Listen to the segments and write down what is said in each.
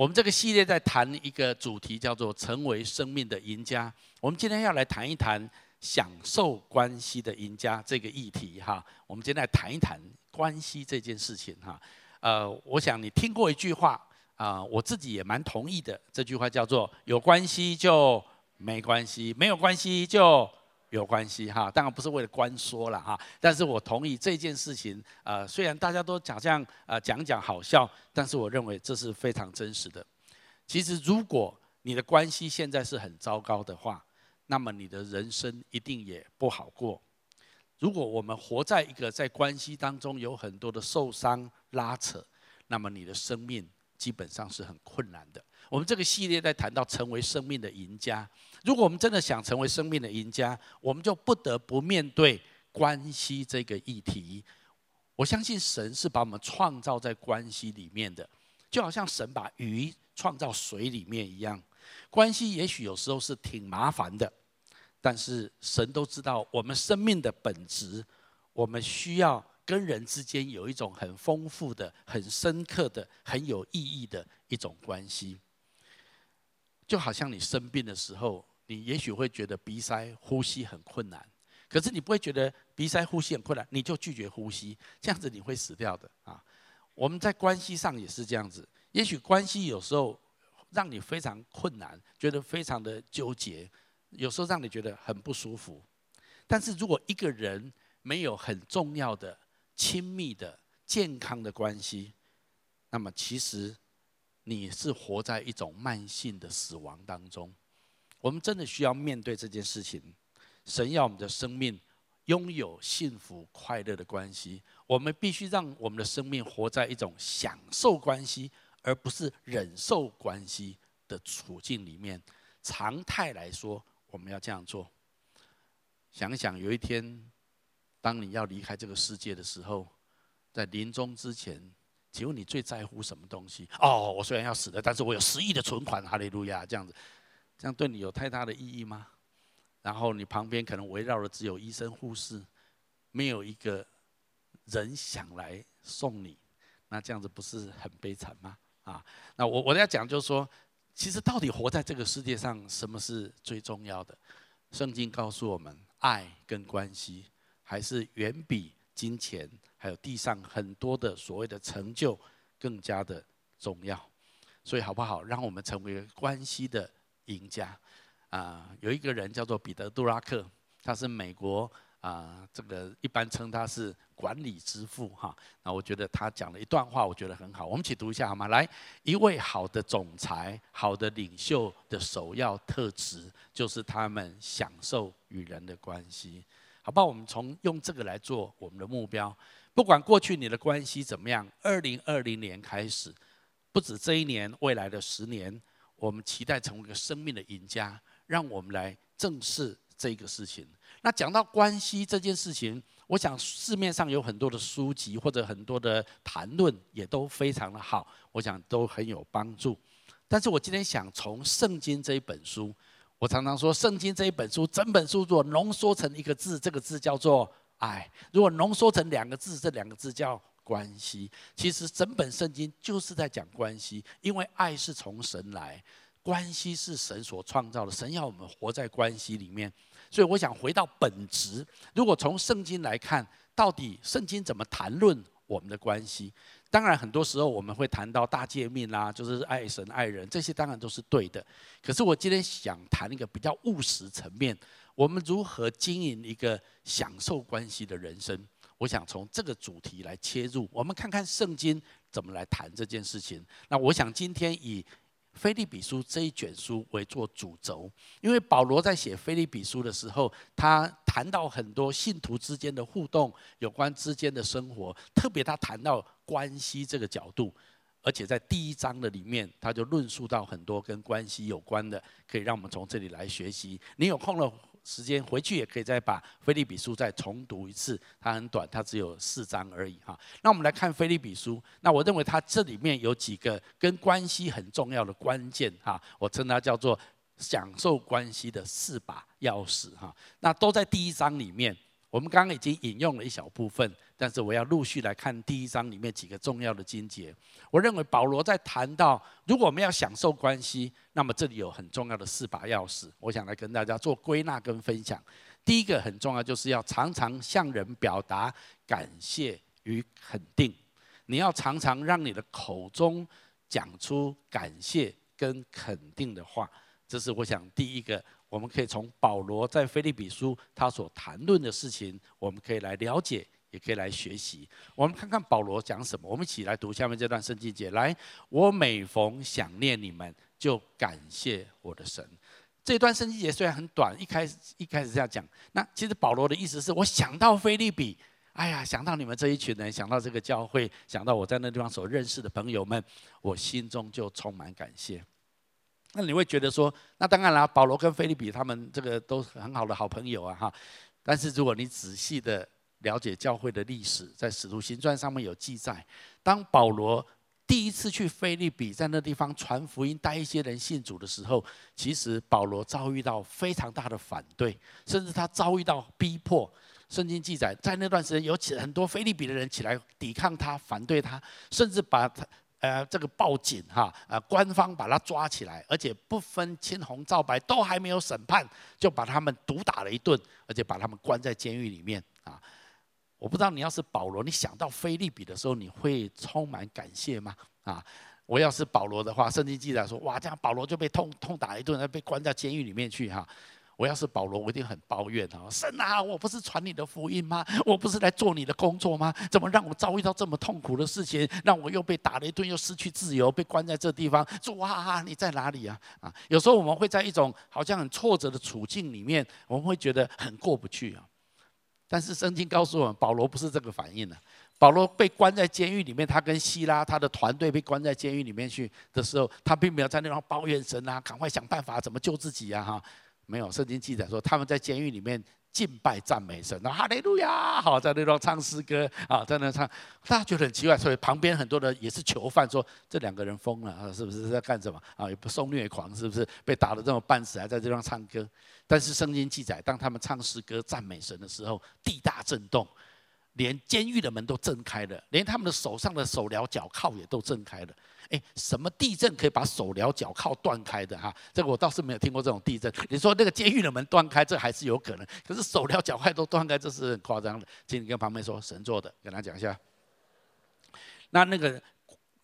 我们这个系列在谈一个主题，叫做“成为生命的赢家”。我们今天要来谈一谈享受关系的赢家这个议题哈。我们今天来谈一谈关系这件事情哈。呃，我想你听过一句话啊，我自己也蛮同意的。这句话叫做“有关系就没关系，没有关系就”有关系哈，当然不是为了关说了哈，但是我同意这件事情。呃，虽然大家都讲这样呃讲讲好笑，但是我认为这是非常真实的。其实，如果你的关系现在是很糟糕的话，那么你的人生一定也不好过。如果我们活在一个在关系当中有很多的受伤拉扯，那么你的生命基本上是很困难的。我们这个系列在谈到成为生命的赢家。如果我们真的想成为生命的赢家，我们就不得不面对关系这个议题。我相信神是把我们创造在关系里面的，就好像神把鱼创造水里面一样。关系也许有时候是挺麻烦的，但是神都知道我们生命的本质，我们需要跟人之间有一种很丰富的、很深刻的、很有意义的一种关系。就好像你生病的时候，你也许会觉得鼻塞、呼吸很困难，可是你不会觉得鼻塞、呼吸很困难，你就拒绝呼吸，这样子你会死掉的啊！我们在关系上也是这样子，也许关系有时候让你非常困难，觉得非常的纠结，有时候让你觉得很不舒服。但是如果一个人没有很重要的、亲密的、健康的关系，那么其实。你是活在一种慢性的死亡当中，我们真的需要面对这件事情。神要我们的生命拥有幸福快乐的关系，我们必须让我们的生命活在一种享受关系，而不是忍受关系的处境里面。常态来说，我们要这样做。想想有一天，当你要离开这个世界的时候，在临终之前。请问你最在乎什么东西？哦，我虽然要死了，但是我有十亿的存款，哈利路亚，这样子，这样对你有太大的意义吗？然后你旁边可能围绕的只有医生护士，没有一个人想来送你，那这样子不是很悲惨吗？啊，那我我要讲就是说，其实到底活在这个世界上，什么是最重要的？圣经告诉我们，爱跟关系还是远比金钱。还有地上很多的所谓的成就更加的重要，所以好不好？让我们成为关系的赢家啊！有一个人叫做彼得·杜拉克，他是美国啊，这个一般称他是管理之父哈。那我觉得他讲了一段话，我觉得很好，我们一起读一下好吗？来，一位好的总裁、好的领袖的首要特质，就是他们享受与人的关系。好不好？我们从用这个来做我们的目标。不管过去你的关系怎么样，二零二零年开始，不止这一年，未来的十年，我们期待成为一个生命的赢家。让我们来正视这个事情。那讲到关系这件事情，我想市面上有很多的书籍或者很多的谈论，也都非常的好，我想都很有帮助。但是我今天想从圣经这一本书，我常常说，圣经这一本书，整本书如果浓缩成一个字，这个字叫做。爱，如果浓缩成两个字，这两个字叫关系。其实整本圣经就是在讲关系，因为爱是从神来，关系是神所创造的。神要我们活在关系里面，所以我想回到本质。如果从圣经来看，到底圣经怎么谈论我们的关系？当然，很多时候我们会谈到大诫命啦，就是爱神爱人，这些当然都是对的。可是我今天想谈一个比较务实层面。我们如何经营一个享受关系的人生？我想从这个主题来切入，我们看看圣经怎么来谈这件事情。那我想今天以腓立比书这一卷书为做主轴，因为保罗在写腓立比书的时候，他谈到很多信徒之间的互动，有关之间的生活，特别他谈到关系这个角度，而且在第一章的里面，他就论述到很多跟关系有关的，可以让我们从这里来学习。你有空了？时间回去也可以再把腓立比书再重读一次，它很短，它只有四章而已哈。那我们来看腓立比书，那我认为它这里面有几个跟关系很重要的关键哈，我称它叫做享受关系的四把钥匙哈。那都在第一章里面，我们刚刚已经引用了一小部分，但是我要陆续来看第一章里面几个重要的经节。我认为保罗在谈到，如果我们要享受关系，那么这里有很重要的四把钥匙，我想来跟大家做归纳跟分享。第一个很重要，就是要常常向人表达感谢与肯定。你要常常让你的口中讲出感谢跟肯定的话，这是我想第一个。我们可以从保罗在腓立比书他所谈论的事情，我们可以来了解，也可以来学习。我们看看保罗讲什么。我们一起来读下面这段圣经节。来，我每逢想念你们，就感谢我的神。这段圣经节虽然很短，一开始一开始这样讲。那其实保罗的意思是我想到腓立比，哎呀，想到你们这一群人，想到这个教会，想到我在那地方所认识的朋友们，我心中就充满感谢。那你会觉得说，那当然啦，保罗跟腓利比他们这个都是很好的好朋友啊，哈。但是如果你仔细的了解教会的历史，在使徒行传上面有记载，当保罗第一次去腓利比，在那地方传福音，带一些人信主的时候，其实保罗遭遇到非常大的反对，甚至他遭遇到逼迫。圣经记载，在那段时间有起很多腓利比的人起来抵抗他，反对他，甚至把他。呃，这个报警哈，呃，官方把他抓起来，而且不分青红皂白，都还没有审判，就把他们毒打了一顿，而且把他们关在监狱里面啊！我不知道你要是保罗，你想到菲利比的时候，你会充满感谢吗？啊，我要是保罗的话，圣经记载说，哇，这样保罗就被痛痛打一顿，要被关在监狱里面去哈。我要是保罗，我一定很抱怨啊！神啊，我不是传你的福音吗？我不是来做你的工作吗？怎么让我遭遇到这么痛苦的事情？让我又被打了一顿，又失去自由，被关在这地方？主啊，你在哪里啊？啊！有时候我们会在一种好像很挫折的处境里面，我们会觉得很过不去啊。但是圣经告诉我们，保罗不是这个反应呢。保罗被关在监狱里面，他跟希拉他的团队被关在监狱里面去的时候，他并没有在那方抱怨神啊，赶快想办法怎么救自己啊！哈。没有，圣经记载说他们在监狱里面敬拜赞美神，那哈利路亚，好在那边唱诗歌啊，在那唱，大家觉得很奇怪，所以旁边很多人也是囚犯说这两个人疯了啊，是不是在干什么啊？也不受虐狂，是不是被打得这么半死，还在这方唱歌？但是圣经记载，当他们唱诗歌赞美神的时候，地大震动。连监狱的门都震开了，连他们的手上的手镣脚铐也都震开了。诶，什么地震可以把手镣脚铐断开的哈？这个我倒是没有听过这种地震。你说那个监狱的门断开，这还是有可能。可是手镣脚铐都断开，这是很夸张的。请你跟旁边说神做的，跟他讲一下。那那个。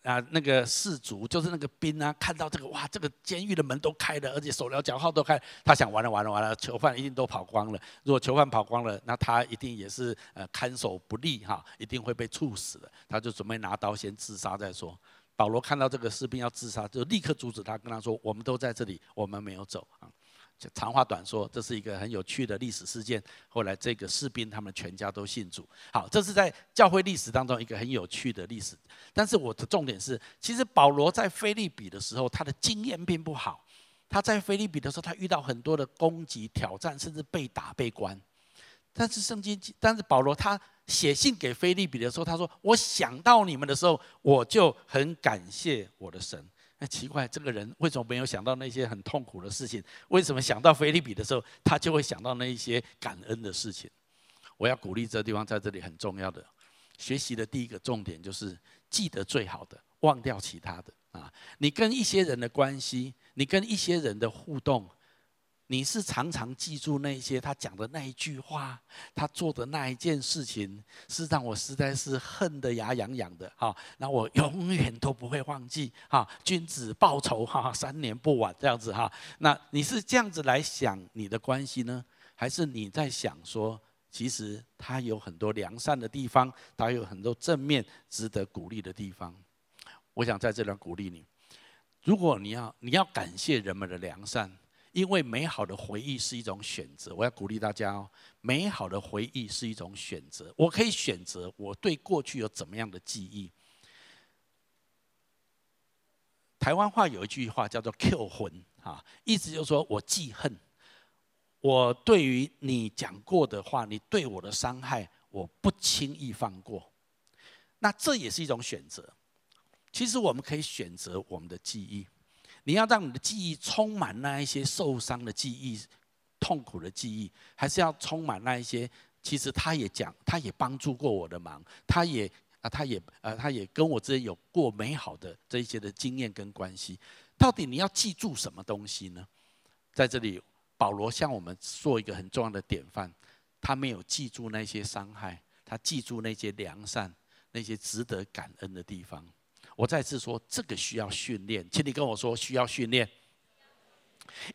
啊，那个士卒就是那个兵啊，看到这个哇，这个监狱的门都开了，而且手镣脚铐都开，他想完了完了完了，囚犯一定都跑光了。如果囚犯跑光了，那他一定也是呃看守不力哈，一定会被处死的。他就准备拿刀先自杀再说。保罗看到这个士兵要自杀，就立刻阻止他，跟他说：“我们都在这里，我们没有走。”长话短说，这是一个很有趣的历史事件。后来这个士兵他们全家都信主。好，这是在教会历史当中一个很有趣的历史。但是我的重点是，其实保罗在腓立比的时候，他的经验并不好。他在腓立比的时候，他遇到很多的攻击、挑战，甚至被打、被关。但是圣经，但是保罗他写信给腓立比的时候，他说：“我想到你们的时候，我就很感谢我的神。”那奇怪，这个人为什么没有想到那些很痛苦的事情？为什么想到菲利比的时候，他就会想到那一些感恩的事情？我要鼓励这个地方在这里很重要的学习的第一个重点就是记得最好的，忘掉其他的啊！你跟一些人的关系，你跟一些人的互动。你是常常记住那些他讲的那一句话，他做的那一件事情，是让我实在是恨得牙痒痒的哈。那我永远都不会忘记哈。君子报仇哈，三年不晚这样子哈。那你是这样子来想你的关系呢，还是你在想说，其实他有很多良善的地方，他有很多正面值得鼓励的地方？我想在这里鼓励你，如果你要你要感谢人们的良善。因为美好的回忆是一种选择，我要鼓励大家哦。美好的回忆是一种选择，我可以选择我对过去有怎么样的记忆。台湾话有一句话叫做 “Q 魂”啊，意思就是说我记恨，我对于你讲过的话，你对我的伤害，我不轻易放过。那这也是一种选择。其实我们可以选择我们的记忆。你要让你的记忆充满那一些受伤的记忆、痛苦的记忆，还是要充满那一些其实他也讲，他也帮助过我的忙，他也啊，他也呃，他也跟我之间有过美好的这一些的经验跟关系。到底你要记住什么东西呢？在这里，保罗向我们做一个很重要的典范，他没有记住那些伤害，他记住那些良善，那些值得感恩的地方。我再次说，这个需要训练，请你跟我说需要训练，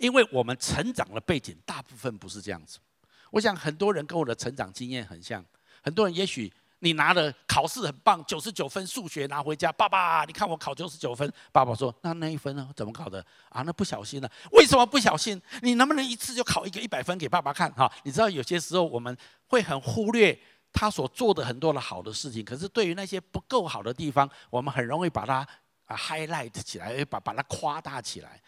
因为我们成长的背景大部分不是这样子。我想很多人跟我的成长经验很像，很多人也许你拿了考试很棒，九十九分数学拿回家，爸爸，你看我考九十九分。爸爸说：“那那一分呢？怎么考的？啊，那不小心了。为什么不小心？你能不能一次就考一个一百分给爸爸看？哈，你知道有些时候我们会很忽略他所做的很多的好的事情，可是对于那些不够好的地方，我们很容易把它啊 highlight 起来，把把它夸大起来。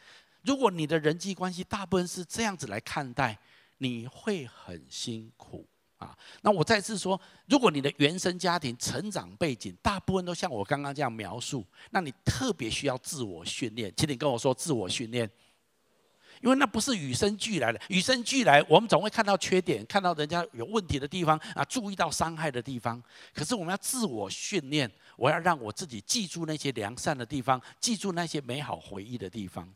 如果你的人际关系大部分是这样子来看待。”你会很辛苦啊！那我再次说，如果你的原生家庭成长背景大部分都像我刚刚这样描述，那你特别需要自我训练。请你跟我说自我训练，因为那不是与生俱来的。与生俱来，我们总会看到缺点，看到人家有问题的地方啊，注意到伤害的地方。可是我们要自我训练，我要让我自己记住那些良善的地方，记住那些美好回忆的地方。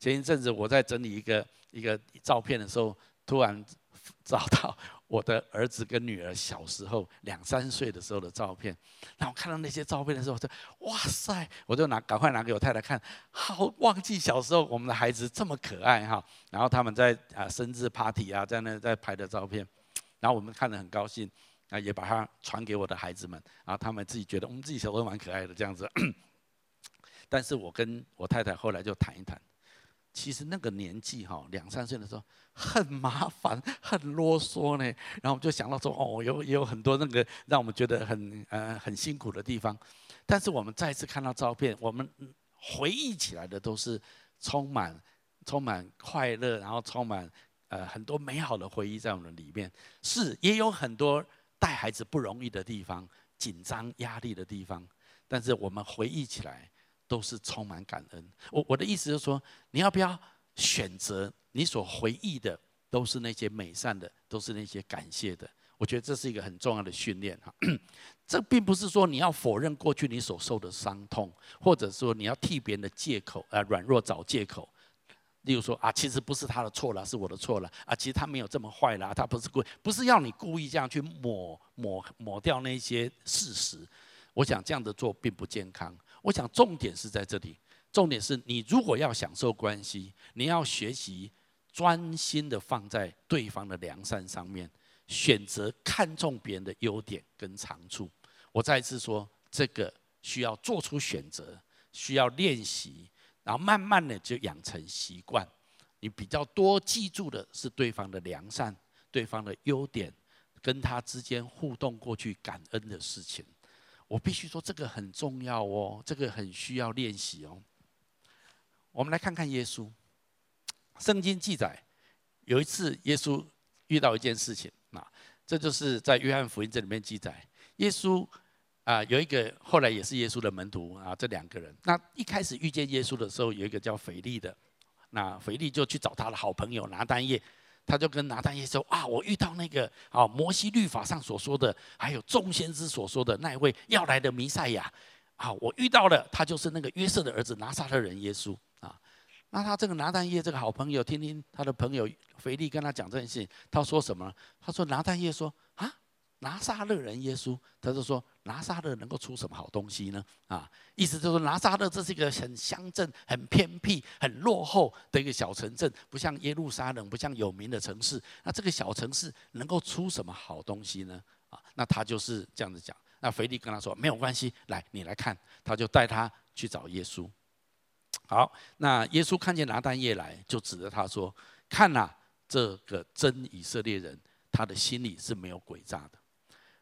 前一阵子我在整理一个一个照片的时候。突然 找到我的儿子跟女儿小时候两三岁的时候的照片，然后看到那些照片的时候，我就哇塞！我就拿赶快拿给我太太看，好忘记小时候我们的孩子这么可爱哈。然后他们在啊生日 party 啊，在那在拍的照片，然后我们看得很高兴啊，也把它传给我的孩子们，然后他们自己觉得我们自己小时候蛮可爱的这样子。但是我跟我太太后来就谈一谈。其实那个年纪哈，两三岁的时候很麻烦，很啰嗦呢。然后我们就想到说，哦，有也有很多那个让我们觉得很呃很辛苦的地方。但是我们再次看到照片，我们回忆起来的都是充满充满快乐，然后充满呃很多美好的回忆在我们里面。是，也有很多带孩子不容易的地方，紧张压力的地方。但是我们回忆起来。都是充满感恩。我我的意思就是说，你要不要选择你所回忆的都是那些美善的，都是那些感谢的？我觉得这是一个很重要的训练哈。这并不是说你要否认过去你所受的伤痛，或者说你要替别人的借口啊软弱找借口。例如说啊，其实不是他的错了，是我的错了啊。其实他没有这么坏啦，他不是故意，不是要你故意这样去抹抹抹掉那些事实。我想这样的做并不健康。我想重点是在这里，重点是你如果要享受关系，你要学习专心的放在对方的良善上面，选择看重别人的优点跟长处。我再一次说，这个需要做出选择，需要练习，然后慢慢的就养成习惯。你比较多记住的是对方的良善，对方的优点，跟他之间互动过去感恩的事情。我必须说，这个很重要哦，这个很需要练习哦。我们来看看耶稣，圣经记载，有一次耶稣遇到一件事情，那这就是在约翰福音这里面记载，耶稣啊有一个后来也是耶稣的门徒啊，这两个人，那一开始遇见耶稣的时候，有一个叫腓力的，那腓力就去找他的好朋友拿但业。他就跟拿单耶说：“啊，我遇到那个啊，摩西律法上所说的，还有众先知所说的那一位要来的弥赛亚，啊，我遇到了，他就是那个约瑟的儿子拿撒勒人耶稣啊。那他这个拿单耶这个好朋友，听听他的朋友腓力跟他讲这件事，他说什么？他说拿单耶说啊。”拿撒勒人耶稣，他就说拿撒勒能够出什么好东西呢？啊，意思就是拿撒勒这是一个很乡镇、很偏僻、很落后的一个小城镇，不像耶路撒冷，不像有名的城市。那这个小城市能够出什么好东西呢？啊，那他就是这样子讲。那腓力跟他说没有关系，来你来看，他就带他去找耶稣。好，那耶稣看见拿但业来，就指着他说：“看呐，这个真以色列人，他的心里是没有诡诈的。”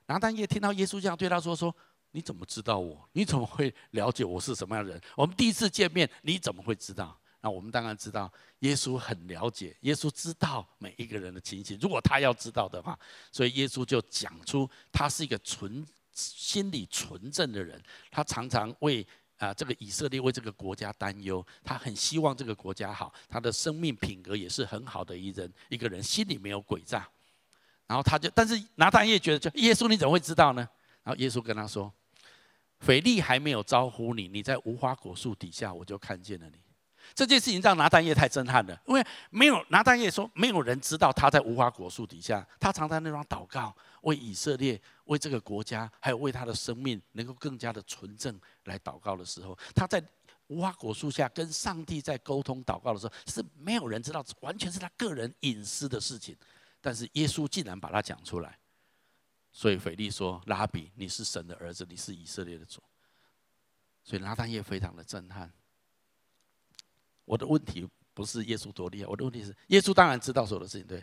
拿但也听到耶稣这样对他说：“说你怎么知道我？你怎么会了解我是什么样的人？我们第一次见面，你怎么会知道？那我们当然知道，耶稣很了解，耶稣知道每一个人的情形。如果他要知道的话，所以耶稣就讲出他是一个纯心里纯正的人。他常常为啊这个以色列为这个国家担忧，他很希望这个国家好。他的生命品格也是很好的一人，一个人心里没有诡诈。”然后他就，但是拿但业觉得，就耶稣你怎么会知道呢？然后耶稣跟他说，腓力还没有招呼你，你在无花果树底下，我就看见了你。这件事情让拿但业太震撼了，因为没有拿但业说，没有人知道他在无花果树底下，他常在那方祷告，为以色列，为这个国家，还有为他的生命能够更加的纯正来祷告的时候，他在无花果树下跟上帝在沟通祷告的时候，是没有人知道，完全是他个人隐私的事情。但是耶稣竟然把他讲出来，所以腓力说：“拉比，你是神的儿子，你是以色列的主。”所以拿但业非常的震撼。我的问题不是耶稣多厉害，我的问题是耶稣当然知道所有的事情，对。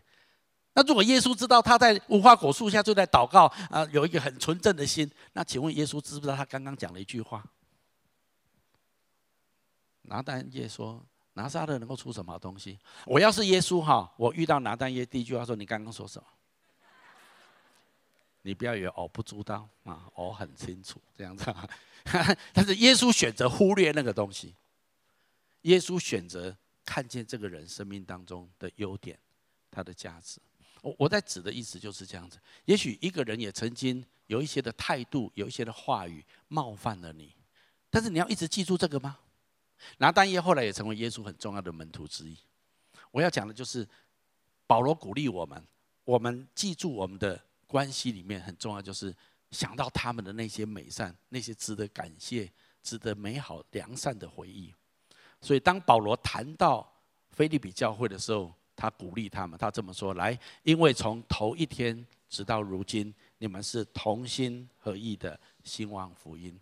那如果耶稣知道他在无花果树下就在祷告啊，有一个很纯正的心，那请问耶稣知不知道他刚刚讲了一句话？拿但业说：“拿撒勒能够出什么东西？我要是耶稣哈，我遇到拿单耶第一句话说：你刚刚说什么？你不要以为我不知道啊，我很清楚这样子。但是耶稣选择忽略那个东西。”耶稣选择看见这个人生命当中的优点，他的价值。我我在指的意思就是这样子。也许一个人也曾经有一些的态度，有一些的话语冒犯了你，但是你要一直记住这个吗？拿但业后来也成为耶稣很重要的门徒之一。我要讲的就是，保罗鼓励我们，我们记住我们的关系里面很重要，就是想到他们的那些美善，那些值得感谢、值得美好良善的回忆。所以，当保罗谈到腓利比教会的时候，他鼓励他们，他这么说：“来，因为从头一天直到如今，你们是同心合意的兴旺福音。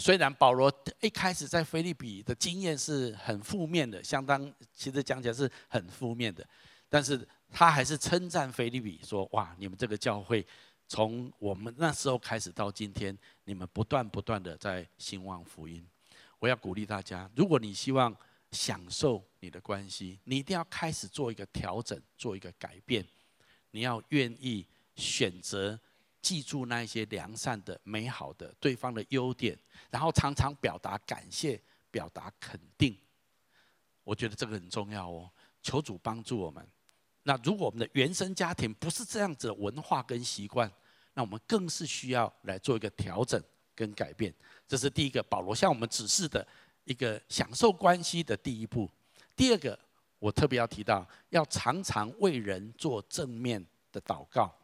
虽然保罗一开始在腓立比的经验是很负面的，相当其实讲起来是很负面的，但是他还是称赞腓立比说：‘哇，你们这个教会从我们那时候开始到今天，你们不断不断的在兴旺福音。’”我要鼓励大家，如果你希望享受你的关系，你一定要开始做一个调整，做一个改变。你要愿意选择记住那一些良善的、美好的对方的优点，然后常常表达感谢、表达肯定。我觉得这个很重要哦。求主帮助我们。那如果我们的原生家庭不是这样子的文化跟习惯，那我们更是需要来做一个调整跟改变。这是第一个，保罗向我们指示的一个享受关系的第一步。第二个，我特别要提到，要常常为人做正面的祷告。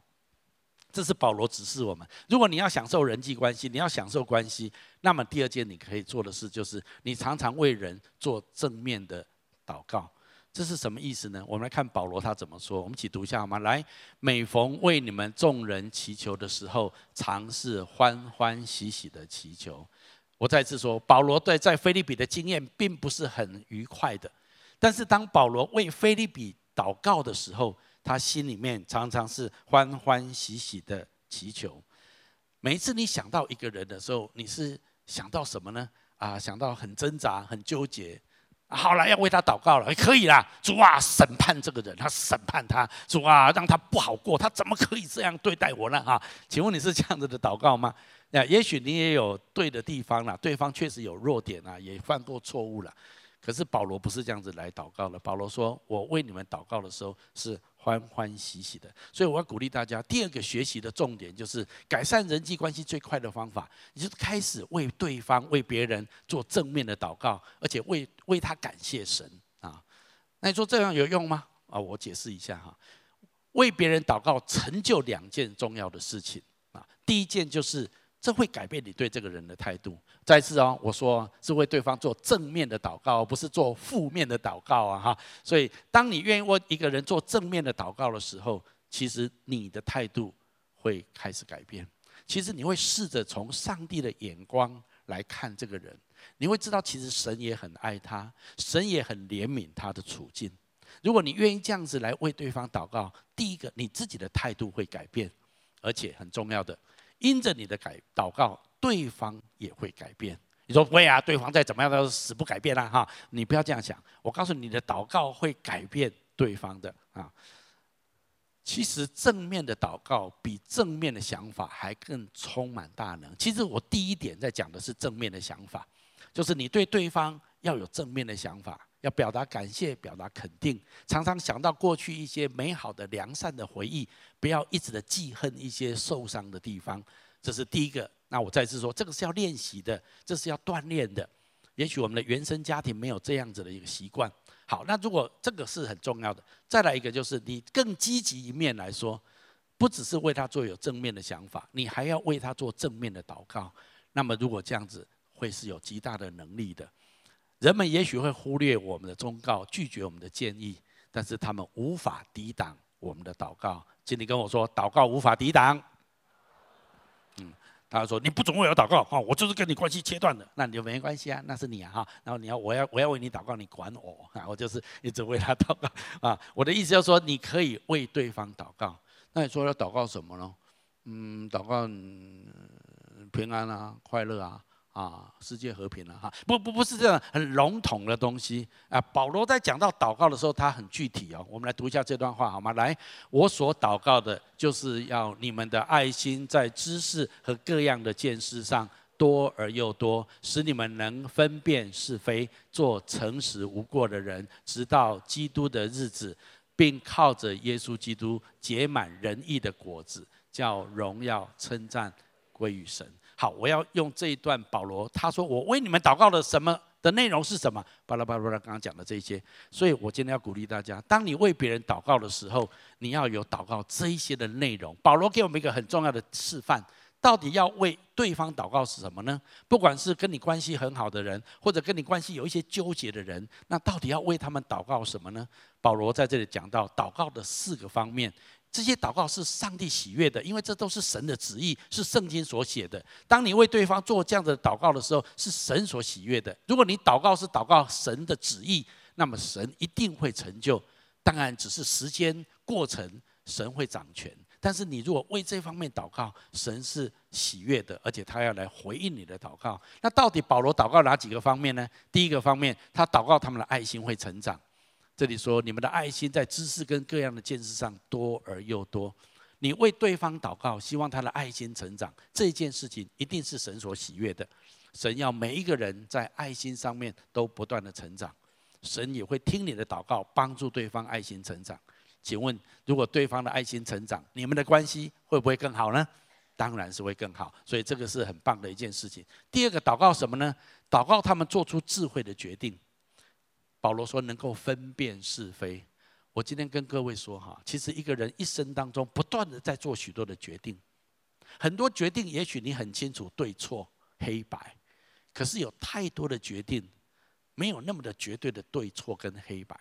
这是保罗指示我们，如果你要享受人际关系，你要享受关系，那么第二件你可以做的事就是，你常常为人做正面的祷告。这是什么意思呢？我们来看保罗他怎么说。我们一起读一下好吗？来，每逢为你们众人祈求的时候，尝试欢欢喜喜的祈求。我再次说，保罗对在腓立比的经验并不是很愉快的，但是当保罗为腓立比祷告的时候，他心里面常常是欢欢喜喜的祈求。每一次你想到一个人的时候，你是想到什么呢？啊，想到很挣扎、很纠结。好了，要为他祷告了，可以啦。主啊，审判这个人，他审判他。主啊，让他不好过，他怎么可以这样对待我呢？哈，请问你是这样子的祷告吗？那也许你也有对的地方啦，对方确实有弱点啊，也犯过错误了。可是保罗不是这样子来祷告的。保罗说：“我为你们祷告的时候是。”欢欢喜喜的，所以我要鼓励大家。第二个学习的重点就是改善人际关系最快的方法，你就开始为对方、为别人做正面的祷告，而且为为他感谢神啊。那你说这样有用吗？啊，我解释一下哈。为别人祷告成就两件重要的事情啊。第一件就是。这会改变你对这个人的态度。再次哦，我说是为对方做正面的祷告，不是做负面的祷告啊！哈，所以当你愿意为一个人做正面的祷告的时候，其实你的态度会开始改变。其实你会试着从上帝的眼光来看这个人，你会知道其实神也很爱他，神也很怜悯他的处境。如果你愿意这样子来为对方祷告，第一个你自己的态度会改变，而且很重要的。因着你的改祷告，对方也会改变。你说不会啊，对方再怎么样都死不改变啦哈！你不要这样想，我告诉你，你的祷告会改变对方的啊。其实正面的祷告比正面的想法还更充满大能。其实我第一点在讲的是正面的想法，就是你对对方要有正面的想法，要表达感谢，表达肯定，常常想到过去一些美好的良善的回忆，不要一直的记恨一些受伤的地方。这是第一个。那我再次说，这个是要练习的，这是要锻炼的。也许我们的原生家庭没有这样子的一个习惯。好，那如果这个是很重要的，再来一个就是你更积极一面来说，不只是为他做有正面的想法，你还要为他做正面的祷告。那么如果这样子，会是有极大的能力的。人们也许会忽略我们的忠告，拒绝我们的建议，但是他们无法抵挡我们的祷告。请你跟我说，祷告无法抵挡。嗯，他说你不准为我祷告，哈，我就是跟你关系切断的，那你就没关系啊，那是你啊，哈。然后你要我要我要为你祷告，你管我啊？我就是一直为他祷告啊。我的意思就是说，你可以为对方祷告。那你说要祷告什么呢？嗯，祷告平安啊，快乐啊。啊，世界和平了哈！不不不是这样很笼统的东西啊。保罗在讲到祷告的时候，他很具体哦。我们来读一下这段话好吗？来，我所祷告的，就是要你们的爱心在知识和各样的见识上多而又多，使你们能分辨是非，做诚实无过的人，直到基督的日子，并靠着耶稣基督结满仁义的果子，叫荣耀称赞归于神。好，我要用这一段保罗他说，我为你们祷告的什么的内容是什么？巴拉巴拉巴拉，刚刚讲的这些，所以我今天要鼓励大家，当你为别人祷告的时候，你要有祷告这一些的内容。保罗给我们一个很重要的示范，到底要为对方祷告是什么呢？不管是跟你关系很好的人，或者跟你关系有一些纠结的人，那到底要为他们祷告什么呢？保罗在这里讲到祷告的四个方面。这些祷告是上帝喜悦的，因为这都是神的旨意，是圣经所写的。当你为对方做这样的祷告的时候，是神所喜悦的。如果你祷告是祷告神的旨意，那么神一定会成就。当然，只是时间过程，神会掌权。但是你如果为这方面祷告，神是喜悦的，而且他要来回应你的祷告。那到底保罗祷告哪几个方面呢？第一个方面，他祷告他们的爱心会成长。这里说，你们的爱心在知识跟各样的见识上多而又多。你为对方祷告，希望他的爱心成长，这件事情一定是神所喜悦的。神要每一个人在爱心上面都不断的成长，神也会听你的祷告，帮助对方爱心成长。请问，如果对方的爱心成长，你们的关系会不会更好呢？当然是会更好。所以这个是很棒的一件事情。第二个祷告什么呢？祷告他们做出智慧的决定。保罗说：“能够分辨是非。”我今天跟各位说哈，其实一个人一生当中不断的在做许多的决定，很多决定也许你很清楚对错黑白，可是有太多的决定没有那么的绝对的对错跟黑白，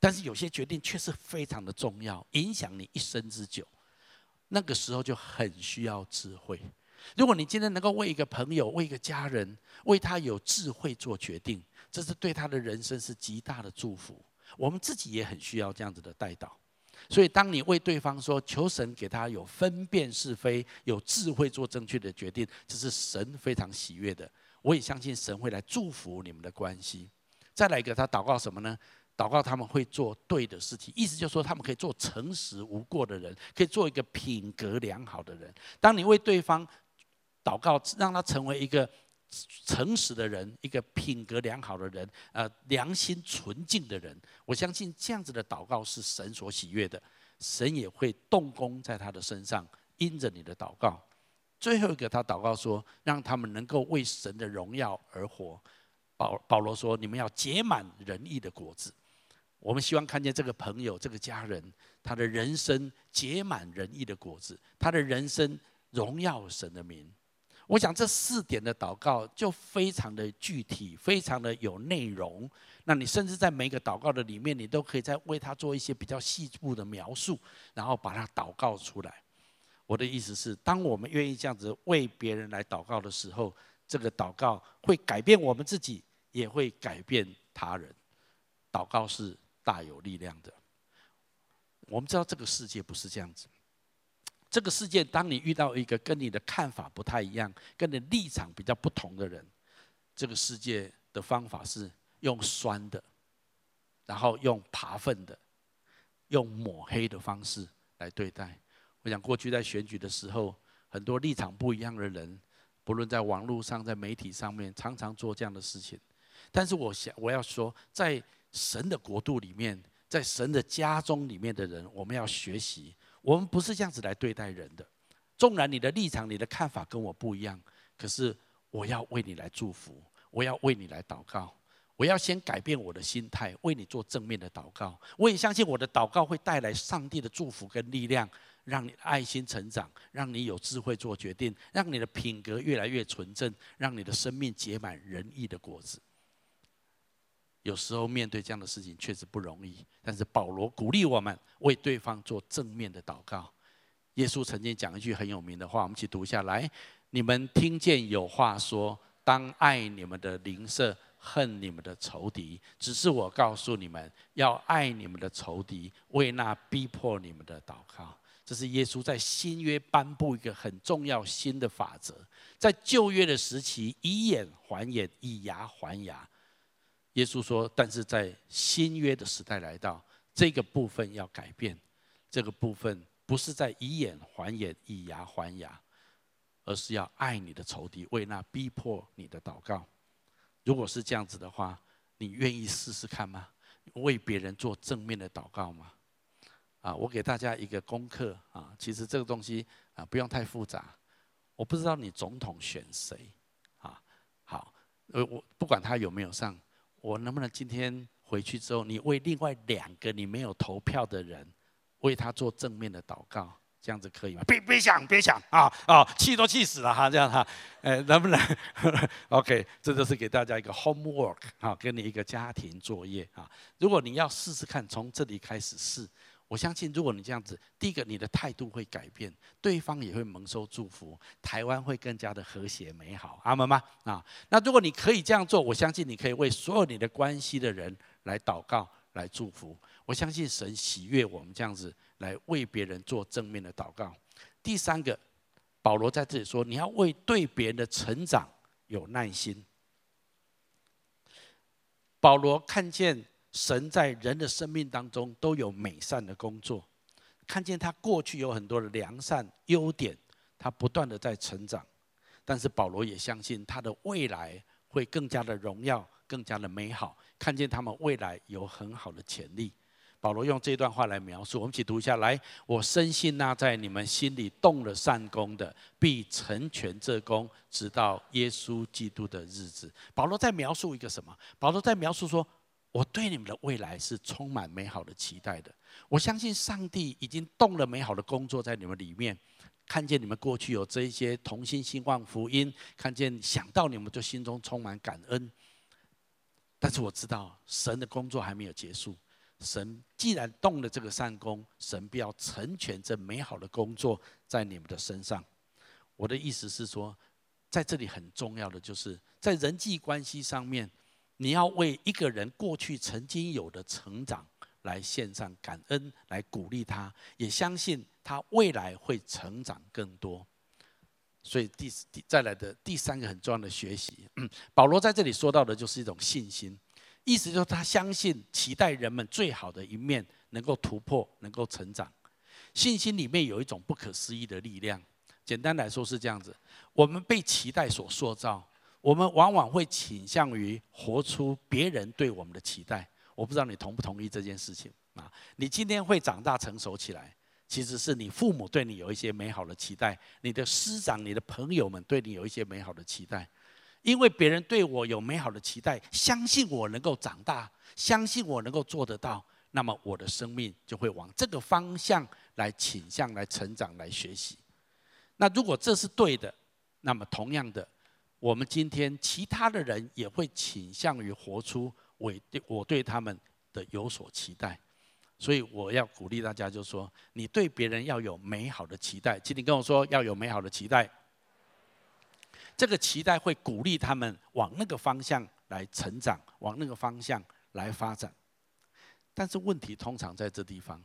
但是有些决定却是非常的重要，影响你一生之久。那个时候就很需要智慧。如果你今天能够为一个朋友、为一个家人、为他有智慧做决定，这是对他的人生是极大的祝福。我们自己也很需要这样子的带导。所以，当你为对方说，求神给他有分辨是非、有智慧做正确的决定，这是神非常喜悦的。我也相信神会来祝福你们的关系。再来一个，他祷告什么呢？祷告他们会做对的事情，意思就是说，他们可以做诚实无过的人，可以做一个品格良好的人。当你为对方祷告，让他成为一个。诚实的人，一个品格良好的人，呃，良心纯净的人，我相信这样子的祷告是神所喜悦的，神也会动工在他的身上，因着你的祷告。最后一个，他祷告说，让他们能够为神的荣耀而活。保保罗说，你们要结满仁义的果子。我们希望看见这个朋友、这个家人，他的人生结满仁义的果子，他的人生荣耀神的名。我想这四点的祷告就非常的具体，非常的有内容。那你甚至在每个祷告的里面，你都可以再为他做一些比较细部的描述，然后把它祷告出来。我的意思是，当我们愿意这样子为别人来祷告的时候，这个祷告会改变我们自己，也会改变他人。祷告是大有力量的。我们知道这个世界不是这样子。这个世界，当你遇到一个跟你的看法不太一样、跟你立场比较不同的人，这个世界的方法是用酸的，然后用扒粪的，用抹黑的方式来对待。我想过去在选举的时候，很多立场不一样的人，不论在网络上、在媒体上面，常常做这样的事情。但是我想我要说，在神的国度里面，在神的家中里面的人，我们要学习，我们不是这样子来对待人的。纵然你的立场、你的看法跟我不一样，可是我要为你来祝福，我要为你来祷告，我要先改变我的心态，为你做正面的祷告。我也相信我的祷告会带来上帝的祝福跟力量。让你爱心成长，让你有智慧做决定，让你的品格越来越纯正，让你的生命结满仁义的果子。有时候面对这样的事情确实不容易，但是保罗鼓励我们为对方做正面的祷告。耶稣曾经讲一句很有名的话，我们一起读下来：你们听见有话说，当爱你们的邻舍，恨你们的仇敌。只是我告诉你们，要爱你们的仇敌，为那逼迫你们的祷告。这是耶稣在新约颁布一个很重要新的法则，在旧约的时期，以眼还眼，以牙还牙。耶稣说，但是在新约的时代来到，这个部分要改变。这个部分不是在以眼还眼，以牙还牙，而是要爱你的仇敌，为那逼迫你的祷告。如果是这样子的话，你愿意试试看吗？为别人做正面的祷告吗？啊，我给大家一个功课啊，其实这个东西啊不用太复杂。我不知道你总统选谁啊？好，呃，我不管他有没有上，我能不能今天回去之后，你为另外两个你没有投票的人，为他做正面的祷告，这样子可以吗？别别想，别想啊啊，气都气死了哈，这样哈，呃，能不能？OK，这就是给大家一个 homework 啊，给你一个家庭作业啊。如果你要试试看，从这里开始试。我相信，如果你这样子，第一个你的态度会改变，对方也会蒙受祝福，台湾会更加的和谐美好，阿门吗？啊，那如果你可以这样做，我相信你可以为所有你的关系的人来祷告、来祝福。我相信神喜悦我们这样子来为别人做正面的祷告。第三个，保罗在这里说，你要为对别人的成长有耐心。保罗看见。神在人的生命当中都有美善的工作，看见他过去有很多的良善优点，他不断的在成长，但是保罗也相信他的未来会更加的荣耀，更加的美好，看见他们未来有很好的潜力。保罗用这段话来描述，我们一起读一下来。我深信那在你们心里动了善工的，必成全这工，直到耶稣基督的日子。保罗在描述一个什么？保罗在描述说。我对你们的未来是充满美好的期待的。我相信上帝已经动了美好的工作在你们里面，看见你们过去有这一些同心兴旺福音，看见想到你们就心中充满感恩。但是我知道神的工作还没有结束，神既然动了这个善工，神必要成全这美好的工作在你们的身上。我的意思是说，在这里很重要的就是在人际关系上面。你要为一个人过去曾经有的成长来献上感恩，来鼓励他，也相信他未来会成长更多。所以第第再来的第三个很重要的学习，嗯，保罗在这里说到的就是一种信心，意思就是他相信期待人们最好的一面能够突破，能够成长。信心里面有一种不可思议的力量。简单来说是这样子：我们被期待所塑造。我们往往会倾向于活出别人对我们的期待。我不知道你同不同意这件事情啊？你今天会长大成熟起来，其实是你父母对你有一些美好的期待，你的师长、你的朋友们对你有一些美好的期待。因为别人对我有美好的期待，相信我能够长大，相信我能够做得到，那么我的生命就会往这个方向来倾向、来成长、来学习。那如果这是对的，那么同样的。我们今天其他的人也会倾向于活出我对我对他们的有所期待，所以我要鼓励大家，就说，你对别人要有美好的期待。请你跟我说，要有美好的期待。这个期待会鼓励他们往那个方向来成长，往那个方向来发展。但是问题通常在这地方，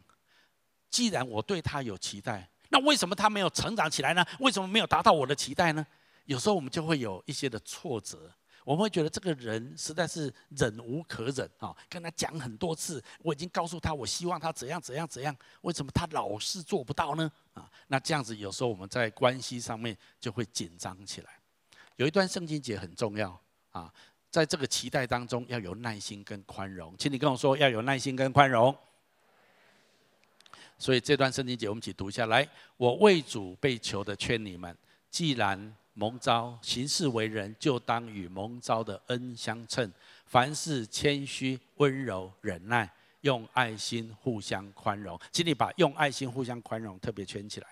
既然我对他有期待，那为什么他没有成长起来呢？为什么没有达到我的期待呢？有时候我们就会有一些的挫折，我们会觉得这个人实在是忍无可忍啊！跟他讲很多次，我已经告诉他，我希望他怎样怎样怎样，为什么他老是做不到呢？啊，那这样子有时候我们在关系上面就会紧张起来。有一段圣经节很重要啊，在这个期待当中要有耐心跟宽容，请你跟我说要有耐心跟宽容。所以这段圣经节我们一起读一下来。我为主被囚的劝你们，既然蒙召行事为人，就当与蒙召的恩相称。凡事谦虚、温柔、忍耐，用爱心互相宽容。请你把用爱心互相宽容特别圈起来。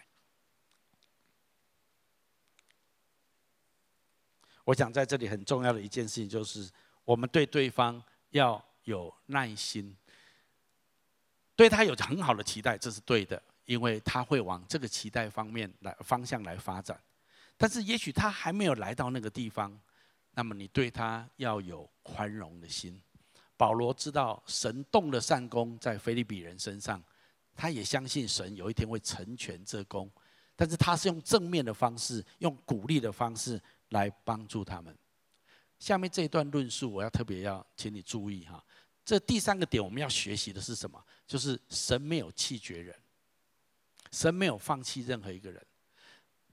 我想在这里很重要的一件事情，就是我们对对方要有耐心，对他有很好的期待，这是对的，因为他会往这个期待方面来方向来发展。但是也许他还没有来到那个地方，那么你对他要有宽容的心。保罗知道神动了善工在腓利比人身上，他也相信神有一天会成全这工，但是他是用正面的方式，用鼓励的方式。来帮助他们。下面这一段论述，我要特别要请你注意哈。这第三个点，我们要学习的是什么？就是神没有弃绝人，神没有放弃任何一个人。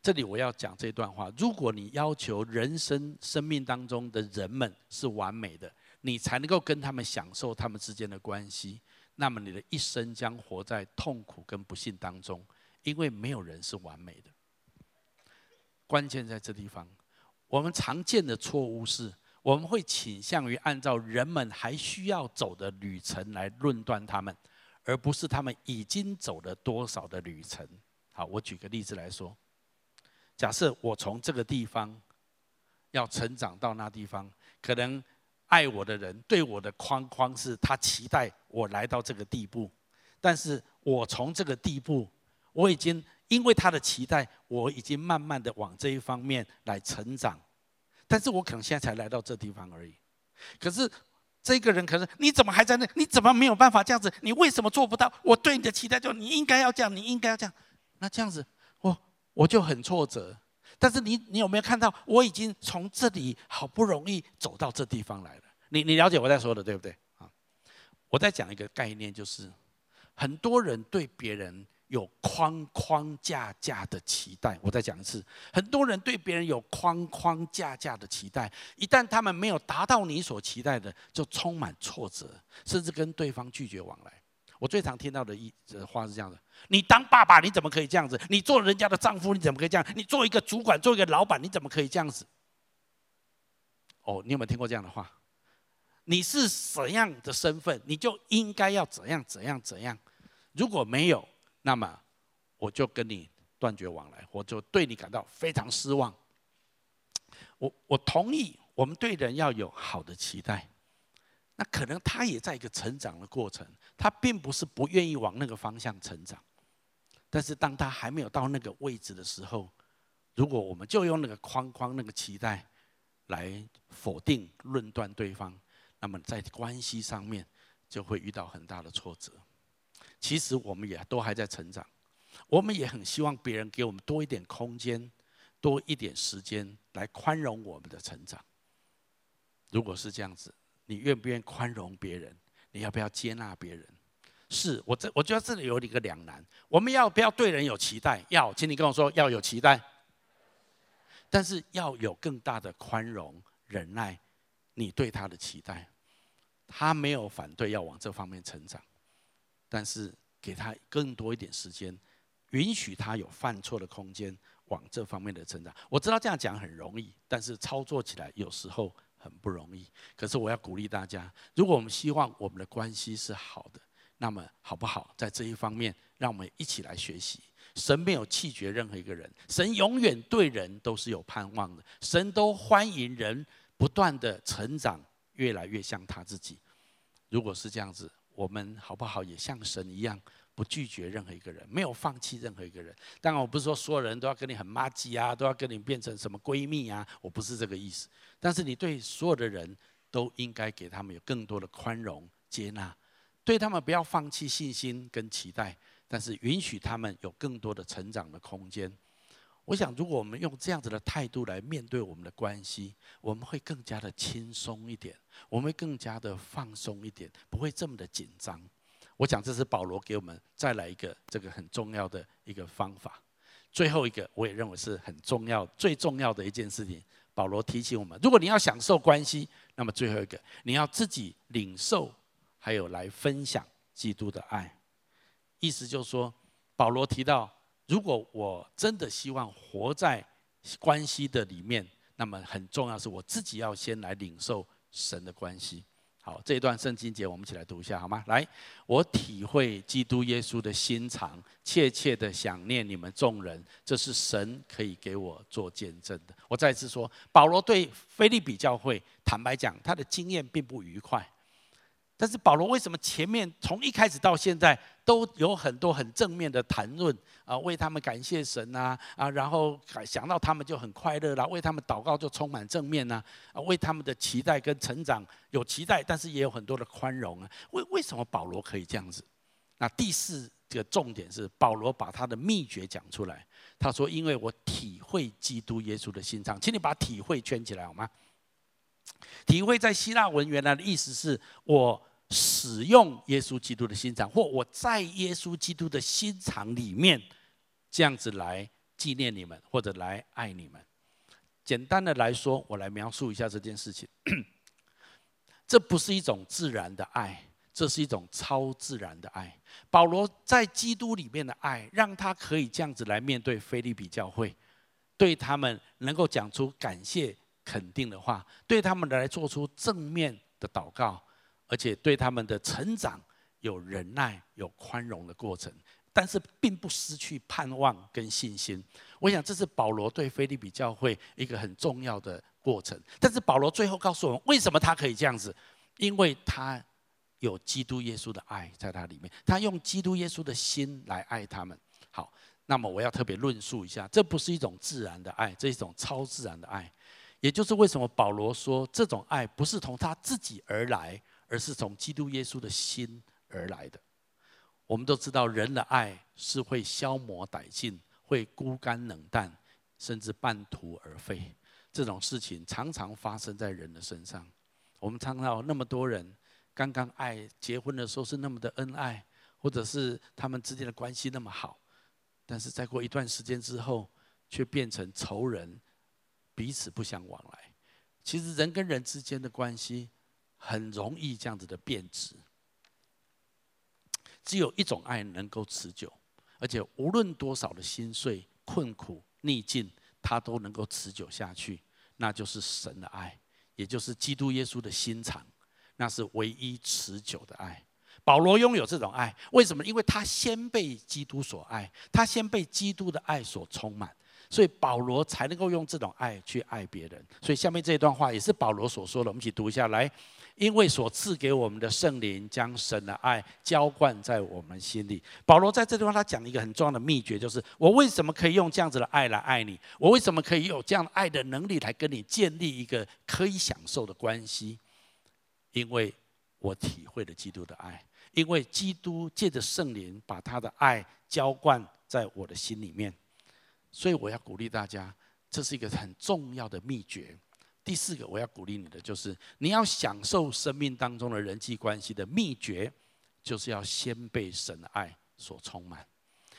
这里我要讲这段话：如果你要求人生生命当中的人们是完美的，你才能够跟他们享受他们之间的关系，那么你的一生将活在痛苦跟不幸当中，因为没有人是完美的。关键在这地方。我们常见的错误是，我们会倾向于按照人们还需要走的旅程来论断他们，而不是他们已经走了多少的旅程。好，我举个例子来说，假设我从这个地方要成长到那地方，可能爱我的人对我的框框是他期待我来到这个地步，但是我从这个地步，我已经。因为他的期待，我已经慢慢的往这一方面来成长，但是我可能现在才来到这地方而已。可是这个人可是，你怎么还在那？你怎么没有办法这样子？你为什么做不到？我对你的期待就你应该要这样，你应该要这样。那这样子，我就很挫折。但是你你有没有看到，我已经从这里好不容易走到这地方来了？你你了解我在说的对不对？啊，我在讲一个概念，就是很多人对别人。有框框架架的期待，我再讲一次，很多人对别人有框框架架的期待，一旦他们没有达到你所期待的，就充满挫折，甚至跟对方拒绝往来。我最常听到的一话是这样的：你当爸爸你怎么可以这样子？你做人家的丈夫你怎么可以这样？你做一个主管做一个老板你怎么可以这样子？哦，你有没有听过这样的话？你是怎样的身份，你就应该要怎样怎样怎样？如果没有，那么我就跟你断绝往来，我就对你感到非常失望。我我同意，我们对人要有好的期待。那可能他也在一个成长的过程，他并不是不愿意往那个方向成长。但是当他还没有到那个位置的时候，如果我们就用那个框框、那个期待来否定、论断对方，那么在关系上面就会遇到很大的挫折。其实我们也都还在成长，我们也很希望别人给我们多一点空间，多一点时间来宽容我们的成长。如果是这样子，你愿不愿意宽容别人？你要不要接纳别人？是我这，我觉得这里有一个两难。我们要不要对人有期待？要，请你跟我说要有期待，但是要有更大的宽容、忍耐。你对他的期待，他没有反对要往这方面成长。但是给他更多一点时间，允许他有犯错的空间，往这方面的成长。我知道这样讲很容易，但是操作起来有时候很不容易。可是我要鼓励大家，如果我们希望我们的关系是好的，那么好不好？在这一方面，让我们一起来学习。神没有弃绝任何一个人，神永远对人都是有盼望的，神都欢迎人不断的成长，越来越像他自己。如果是这样子。我们好不好也像神一样，不拒绝任何一个人，没有放弃任何一个人。当然，我不是说所有人都要跟你很麻吉啊，都要跟你变成什么闺蜜啊，我不是这个意思。但是你对所有的人都应该给他们有更多的宽容、接纳，对他们不要放弃信心跟期待，但是允许他们有更多的成长的空间。我想，如果我们用这样子的态度来面对我们的关系，我们会更加的轻松一点，我们会更加的放松一点，不会这么的紧张。我想，这是保罗给我们再来一个这个很重要的一个方法。最后一个，我也认为是很重要、最重要的一件事情。保罗提醒我们：如果你要享受关系，那么最后一个，你要自己领受，还有来分享基督的爱。意思就是说，保罗提到，如果我真的希望活在关系的里面，那么很重要是我自己要先来领受神的关系。好，这一段圣经节我们一起来读一下好吗？来，我体会基督耶稣的心肠，切切的想念你们众人，这是神可以给我做见证的。我再次说，保罗对菲利比教会坦白讲，他的经验并不愉快。但是保罗为什么前面从一开始到现在都有很多很正面的谈论啊？为他们感谢神呐啊，然后想到他们就很快乐啦，为他们祷告就充满正面呐啊，为他们的期待跟成长有期待，但是也有很多的宽容啊。为为什么保罗可以这样子？那第四个重点是保罗把他的秘诀讲出来。他说：“因为我体会基督耶稣的心肠，请你把体会圈起来好吗？体会在希腊文原来的意思是我。”使用耶稣基督的心肠，或我在耶稣基督的心肠里面，这样子来纪念你们，或者来爱你们。简单的来说，我来描述一下这件事情。这不是一种自然的爱，这是一种超自然的爱。保罗在基督里面的爱，让他可以这样子来面对腓利比教会，对他们能够讲出感谢肯定的话，对他们来做出正面的祷告。而且对他们的成长有忍耐、有宽容的过程，但是并不失去盼望跟信心。我想这是保罗对腓立比教会一个很重要的过程。但是保罗最后告诉我们，为什么他可以这样子？因为他有基督耶稣的爱在他里面，他用基督耶稣的心来爱他们。好，那么我要特别论述一下，这不是一种自然的爱，这是一种超自然的爱。也就是为什么保罗说这种爱不是从他自己而来。而是从基督耶稣的心而来的。我们都知道，人的爱是会消磨殆尽，会孤干冷淡，甚至半途而废。这种事情常常发生在人的身上。我们常常有那么多人，刚刚爱结婚的时候是那么的恩爱，或者是他们之间的关系那么好，但是再过一段时间之后，却变成仇人，彼此不相往来。其实人跟人之间的关系。很容易这样子的变质。只有一种爱能够持久，而且无论多少的心碎、困苦、逆境，它都能够持久下去。那就是神的爱，也就是基督耶稣的心肠，那是唯一持久的爱。保罗拥有这种爱，为什么？因为他先被基督所爱，他先被基督的爱所充满。所以保罗才能够用这种爱去爱别人。所以下面这一段话也是保罗所说的，我们一起读一下来。因为所赐给我们的圣灵将神的爱浇灌在我们心里。保罗在这地方他讲一个很重要的秘诀，就是我为什么可以用这样子的爱来爱你？我为什么可以有这样爱的能力来跟你建立一个可以享受的关系？因为我体会了基督的爱，因为基督借着圣灵把他的爱浇灌在我的心里面。所以我要鼓励大家，这是一个很重要的秘诀。第四个，我要鼓励你的就是，你要享受生命当中的人际关系的秘诀，就是要先被神的爱所充满。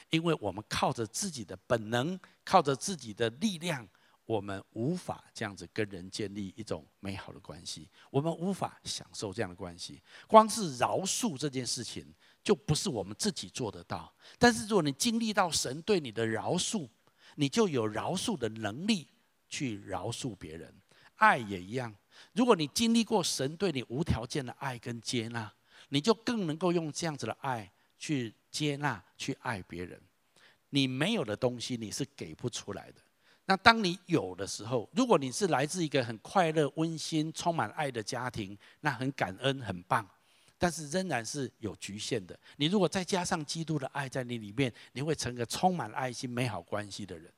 因为我们靠着自己的本能，靠着自己的力量，我们无法这样子跟人建立一种美好的关系，我们无法享受这样的关系。光是饶恕这件事情，就不是我们自己做得到。但是如果你经历到神对你的饶恕，你就有饶恕的能力去饶恕别人，爱也一样。如果你经历过神对你无条件的爱跟接纳，你就更能够用这样子的爱去接纳、去爱别人。你没有的东西，你是给不出来的。那当你有的时候，如果你是来自一个很快乐、温馨、充满爱的家庭，那很感恩、很棒。但是仍然是有局限的。你如果再加上基督的爱在你里面，你会成个充满爱心、美好关系的人。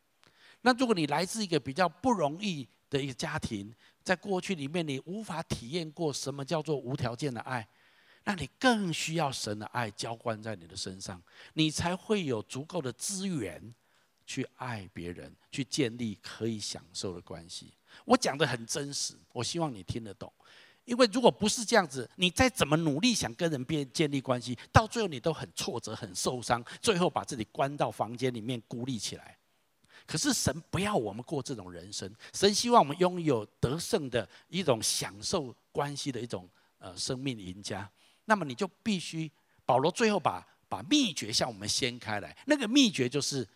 那如果你来自一个比较不容易的一个家庭，在过去里面你无法体验过什么叫做无条件的爱，那你更需要神的爱浇灌在你的身上，你才会有足够的资源去爱别人，去建立可以享受的关系。我讲得很真实，我希望你听得懂。因为如果不是这样子，你再怎么努力想跟人变建立关系，到最后你都很挫折、很受伤，最后把自己关到房间里面孤立起来。可是神不要我们过这种人生，神希望我们拥有得胜的一种享受关系的一种呃生命赢家。那么你就必须，保罗最后把把秘诀向我们掀开来，那个秘诀就是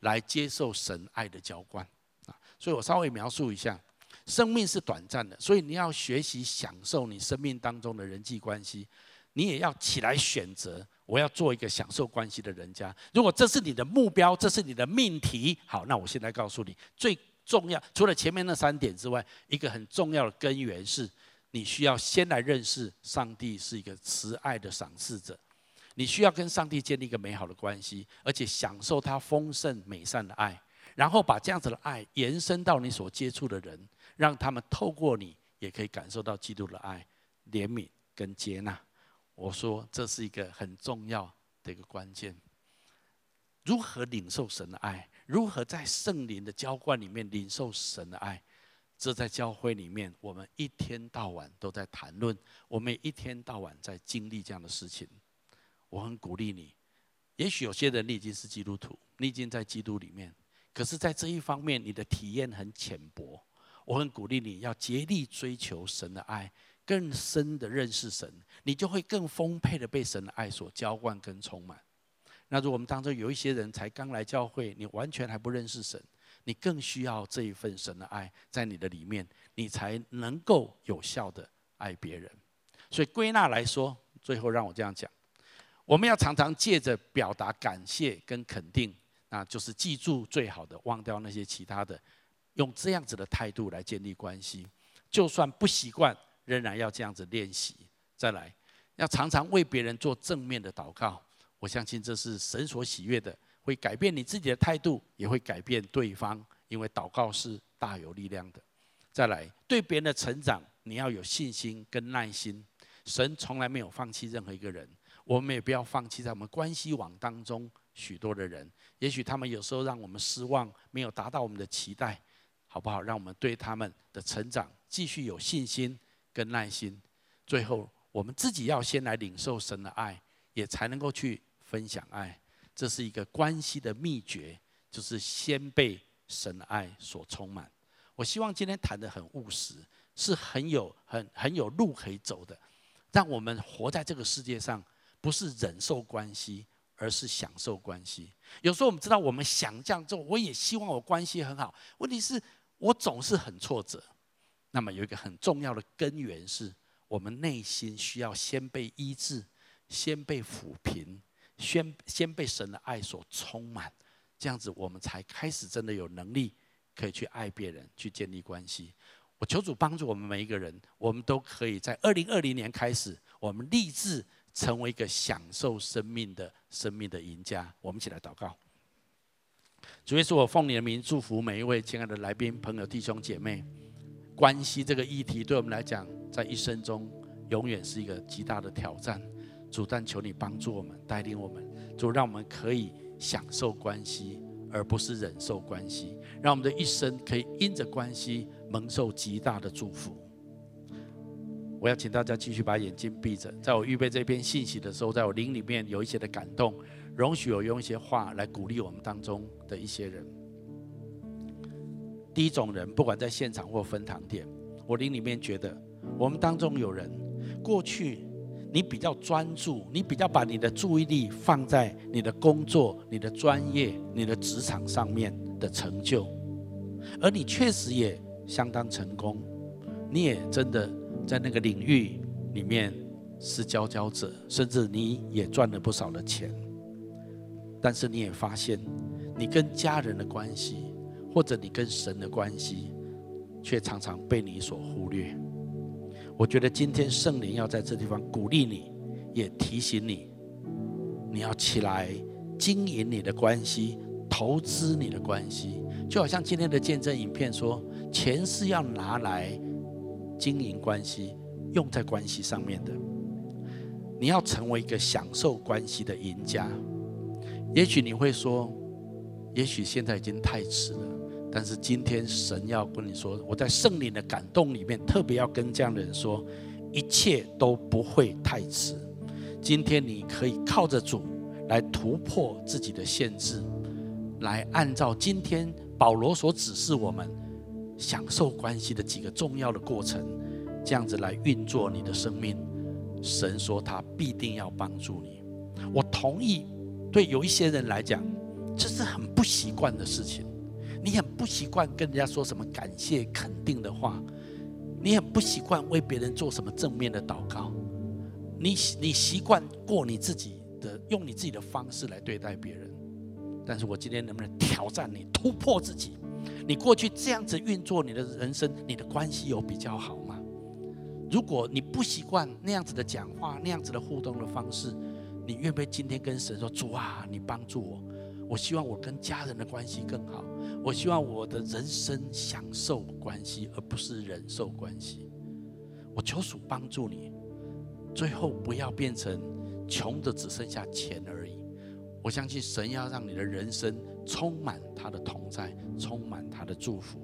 来接受神爱的浇灌啊。所以我稍微描述一下，生命是短暂的，所以你要学习享受你生命当中的人际关系，你也要起来选择。我要做一个享受关系的人家。如果这是你的目标，这是你的命题，好，那我现在告诉你，最重要除了前面那三点之外，一个很重要的根源是，你需要先来认识上帝是一个慈爱的赏赐者。你需要跟上帝建立一个美好的关系，而且享受他丰盛美善的爱，然后把这样子的爱延伸到你所接触的人，让他们透过你也可以感受到基督的爱、怜悯跟接纳。我说这是一个很重要的一个关键，如何领受神的爱，如何在圣灵的浇灌里面领受神的爱，这在教会里面我们一天到晚都在谈论，我们一天到晚在经历这样的事情。我很鼓励你，也许有些人你已经是基督徒，你已经在基督里面，可是，在这一方面你的体验很浅薄。我很鼓励你要竭力追求神的爱。更深的认识神，你就会更丰沛的被神的爱所浇灌跟充满。那如果我们当中有一些人才刚来教会，你完全还不认识神，你更需要这一份神的爱在你的里面，你才能够有效的爱别人。所以归纳来说，最后让我这样讲：我们要常常借着表达感谢跟肯定，那就是记住最好的，忘掉那些其他的，用这样子的态度来建立关系，就算不习惯。仍然要这样子练习，再来，要常常为别人做正面的祷告。我相信这是神所喜悦的，会改变你自己的态度，也会改变对方，因为祷告是大有力量的。再来，对别人的成长，你要有信心跟耐心。神从来没有放弃任何一个人，我们也不要放弃在我们关系网当中许多的人。也许他们有时候让我们失望，没有达到我们的期待，好不好？让我们对他们的成长继续有信心。跟耐心，最后我们自己要先来领受神的爱，也才能够去分享爱。这是一个关系的秘诀，就是先被神的爱所充满。我希望今天谈得很务实，是很有很很有路可以走的，让我们活在这个世界上，不是忍受关系，而是享受关系。有时候我们知道，我们想这样做，我也希望我关系很好，问题是我总是很挫折。那么有一个很重要的根源是，我们内心需要先被医治，先被抚平，先先被神的爱所充满，这样子我们才开始真的有能力可以去爱别人，去建立关系。我求主帮助我们每一个人，我们都可以在二零二零年开始，我们立志成为一个享受生命的生命的赢家。我们一起来祷告。主耶稣，我奉你的名祝福每一位亲爱的来宾、朋友、弟兄姐妹。关系这个议题对我们来讲，在一生中永远是一个极大的挑战。主，但求你帮助我们，带领我们，主，让我们可以享受关系，而不是忍受关系。让我们的一生可以因着关系蒙受极大的祝福。我要请大家继续把眼睛闭着，在我预备这篇信息的时候，在我灵里面有一些的感动，容许我用一些话来鼓励我们当中的一些人。第一种人，不管在现场或分堂点，我灵里面觉得，我们当中有人，过去你比较专注，你比较把你的注意力放在你的工作、你的专业、你的职场上面的成就，而你确实也相当成功，你也真的在那个领域里面是佼佼者，甚至你也赚了不少的钱，但是你也发现，你跟家人的关系。或者你跟神的关系，却常常被你所忽略。我觉得今天圣灵要在这地方鼓励你，也提醒你，你要起来经营你的关系，投资你的关系。就好像今天的见证影片说，钱是要拿来经营关系，用在关系上面的。你要成为一个享受关系的赢家。也许你会说，也许现在已经太迟了。但是今天神要跟你说，我在圣灵的感动里面，特别要跟这样的人说，一切都不会太迟。今天你可以靠着主来突破自己的限制，来按照今天保罗所指示我们享受关系的几个重要的过程，这样子来运作你的生命。神说他必定要帮助你。我同意，对有一些人来讲，这是很不习惯的事情。你很不习惯跟人家说什么感谢、肯定的话，你很不习惯为别人做什么正面的祷告。你你习惯过你自己的，用你自己的方式来对待别人。但是我今天能不能挑战你，突破自己？你过去这样子运作你的人生，你的关系有比较好吗？如果你不习惯那样子的讲话，那样子的互动的方式，你愿不愿意今天跟神说：“主啊，你帮助我，我希望我跟家人的关系更好，我希望我的人生享受关系，而不是忍受关系。我求主帮助你，最后不要变成穷的只剩下钱而已。我相信神要让你的人生充满他的同在，充满他的祝福。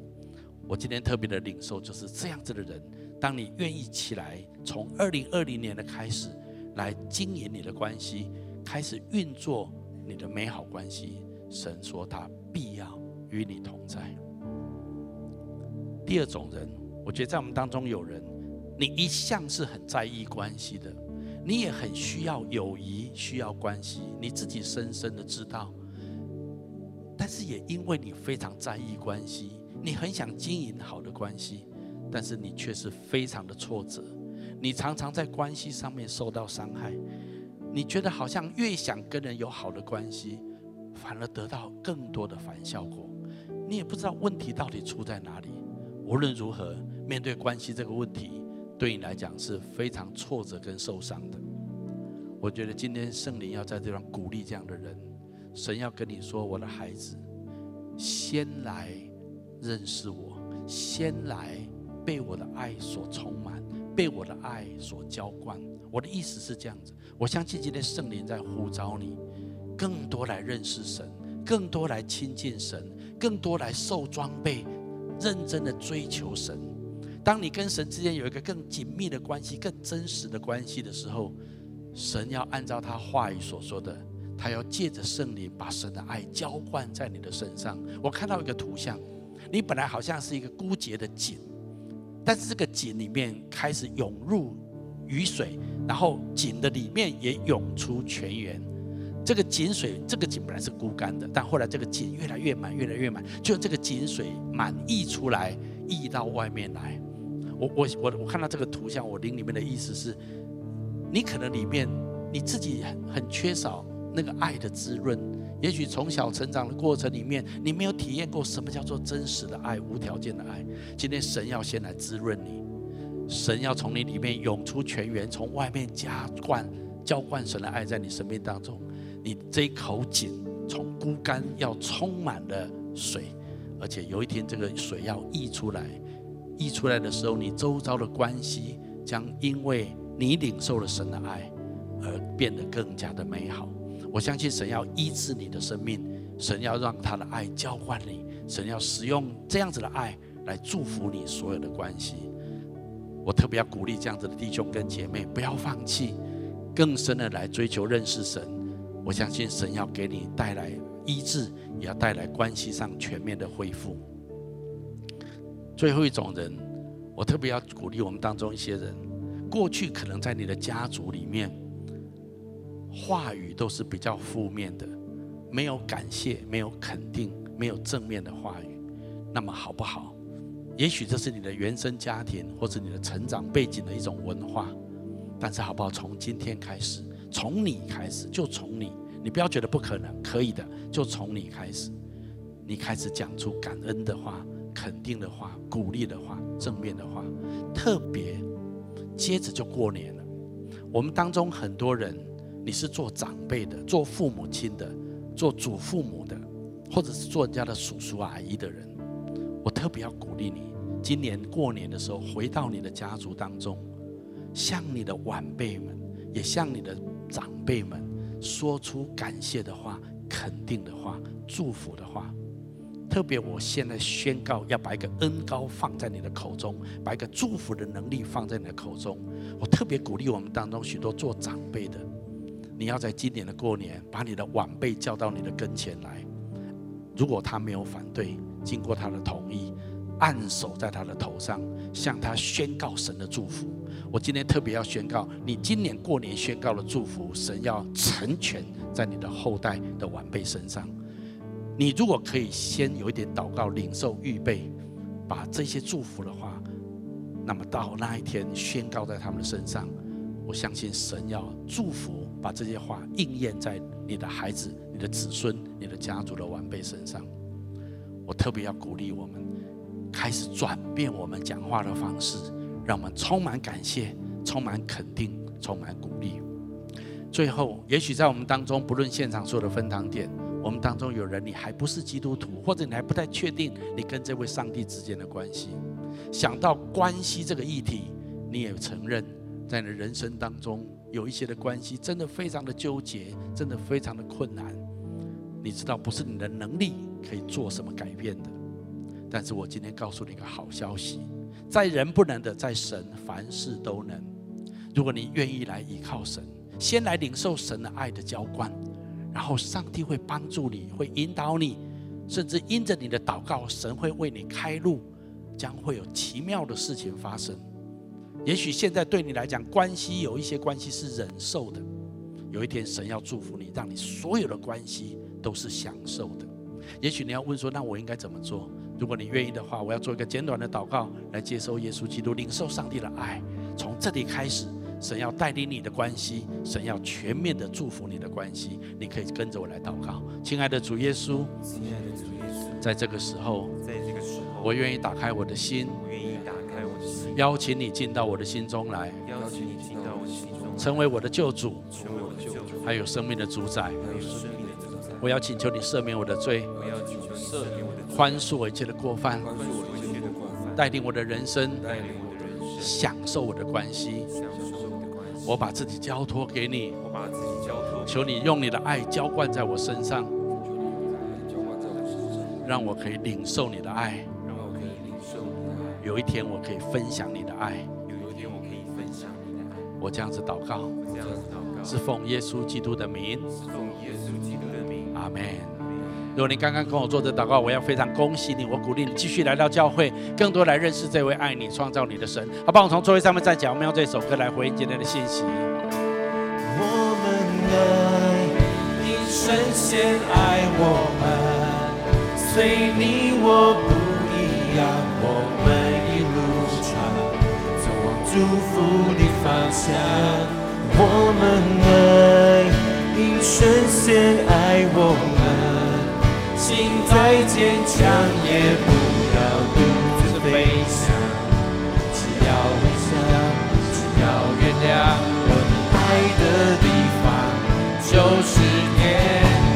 我今天特别的领受就是这样子的人。”当你愿意起来，从二零二零年的开始来经营你的关系，开始运作你的美好关系，神说他必要与你同在。第二种人，我觉得在我们当中有人，你一向是很在意关系的，你也很需要友谊，需要关系，你自己深深的知道，但是也因为你非常在意关系，你很想经营好的关系。但是你却是非常的挫折，你常常在关系上面受到伤害，你觉得好像越想跟人有好的关系，反而得到更多的反效果，你也不知道问题到底出在哪里。无论如何，面对关系这个问题，对你来讲是非常挫折跟受伤的。我觉得今天圣灵要在这边鼓励这样的人，神要跟你说：“我的孩子，先来认识我，先来。”被我的爱所充满，被我的爱所浇灌。我的意思是这样子，我相信今天圣灵在呼召你，更多来认识神，更多来亲近神，更多来受装备，认真的追求神。当你跟神之间有一个更紧密的关系、更真实的关系的时候，神要按照他话语所说的，他要借着圣灵把神的爱浇灌在你的身上。我看到一个图像，你本来好像是一个枯竭的井。但是这个井里面开始涌入雨水，然后井的里面也涌出泉源。这个井水，这个井本来是枯干的，但后来这个井越来越满，越来越满，就这个井水满溢出来，溢到外面来。我我我我看到这个图像，我灵里面的意思是，你可能里面你自己很很缺少那个爱的滋润。也许从小成长的过程里面，你没有体验过什么叫做真实的爱、无条件的爱。今天神要先来滋润你，神要从你里面涌出泉源，从外面加灌、浇灌神的爱在你生命当中。你这一口井从枯干要充满了水，而且有一天这个水要溢出来，溢出来的时候，你周遭的关系将因为你领受了神的爱而变得更加的美好。我相信神要医治你的生命，神要让他的爱浇灌你，神要使用这样子的爱来祝福你所有的关系。我特别要鼓励这样子的弟兄跟姐妹，不要放弃，更深的来追求认识神。我相信神要给你带来医治，也要带来关系上全面的恢复。最后一种人，我特别要鼓励我们当中一些人，过去可能在你的家族里面。话语都是比较负面的，没有感谢，没有肯定，没有正面的话语，那么好不好？也许这是你的原生家庭或者你的成长背景的一种文化，但是好不好？从今天开始，从你开始，就从你，你不要觉得不可能，可以的，就从你开始，你开始讲出感恩的话、肯定的话、鼓励的话、正面的话，特别，接着就过年了，我们当中很多人。你是做长辈的，做父母亲的，做祖父母的，或者是做人家的叔叔阿姨的人，我特别要鼓励你，今年过年的时候回到你的家族当中，向你的晚辈们，也向你的长辈们说出感谢的话、肯定的话、祝福的话。特别，我现在宣告，要把一个恩膏放在你的口中，把一个祝福的能力放在你的口中。我特别鼓励我们当中许多做长辈的。你要在今年的过年，把你的晚辈叫到你的跟前来。如果他没有反对，经过他的同意，按手在他的头上，向他宣告神的祝福。我今天特别要宣告，你今年过年宣告的祝福，神要成全在你的后代的晚辈身上。你如果可以先有一点祷告、领受、预备，把这些祝福的话，那么到那一天宣告在他们的身上，我相信神要祝福，把这些话应验在你的孩子、你的子孙、你的家族的晚辈身上。我特别要鼓励我们，开始转变我们讲话的方式。让我们充满感谢，充满肯定，充满鼓励。最后，也许在我们当中，不论现场所有的分堂点，我们当中有人你还不是基督徒，或者你还不太确定你跟这位上帝之间的关系。想到关系这个议题，你也承认，在你的人生当中有一些的关系真的非常的纠结，真的非常的困难。你知道，不是你的能力可以做什么改变的。但是我今天告诉你一个好消息。在人不能的，在神凡事都能。如果你愿意来依靠神，先来领受神的爱的浇灌，然后上帝会帮助你，会引导你，甚至因着你的祷告，神会为你开路，将会有奇妙的事情发生。也许现在对你来讲，关系有一些关系是忍受的，有一天神要祝福你，让你所有的关系都是享受的。也许你要问说，那我应该怎么做？如果你愿意的话，我要做一个简短的祷告，来接受耶稣基督，领受上帝的爱。从这里开始，神要带领你的关系，神要全面的祝福你的关系。你可以跟着我来祷告，亲爱的主耶稣，亲爱的主耶稣，在这个时候，在这个时候，我愿意打开我的心，我愿意打开我的心，邀请你进到我的心中来，邀请你进到我的心中，成为我的救主，成为我的救主，还有生命的主宰，还有生命的主宰。我要请求你赦免我的罪，我要请求赦免。宽恕我一切的过犯，带领我的人生，享受我的关系。我把自己交托给你，求你用你的爱浇灌在我身上，让我可以领受你的爱。有一天我可以分享你的爱。我这样子祷告，是奉耶稣基督的名。阿门。如果你刚刚跟我做这祷告，我要非常恭喜你，我鼓励你继续来到教会，更多来认识这位爱你、创造你的神。好，帮我从座位上面站起来，我们用这首歌来回应今天的信息。我们爱你，深深爱我们，随你我不一样，我们一路上走往祝福的方向。我们爱你，深深爱我们。心再坚强，也不要独自飞翔。只要微笑，只要原谅，有你爱的地方就是天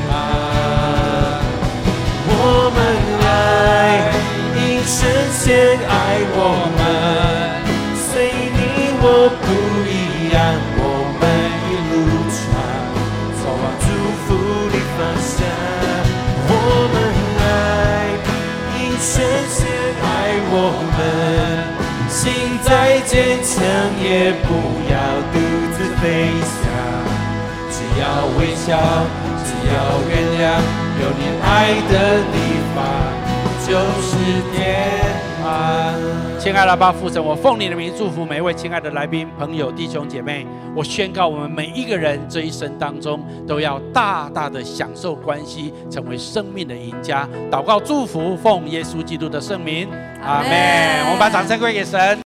堂。我们爱，你深深爱我再坚强也不要独自飞翔，只要微笑，只要原谅，有你爱的地方就是天堂。亲爱的阿爸父神，我奉你的名祝福每一位亲爱的来宾、朋友、弟兄姐妹。我宣告，我们每一个人这一生当中都要大大的享受关系，成为生命的赢家。祷告祝福，奉耶稣基督的圣名，阿门。我们把掌声归给神。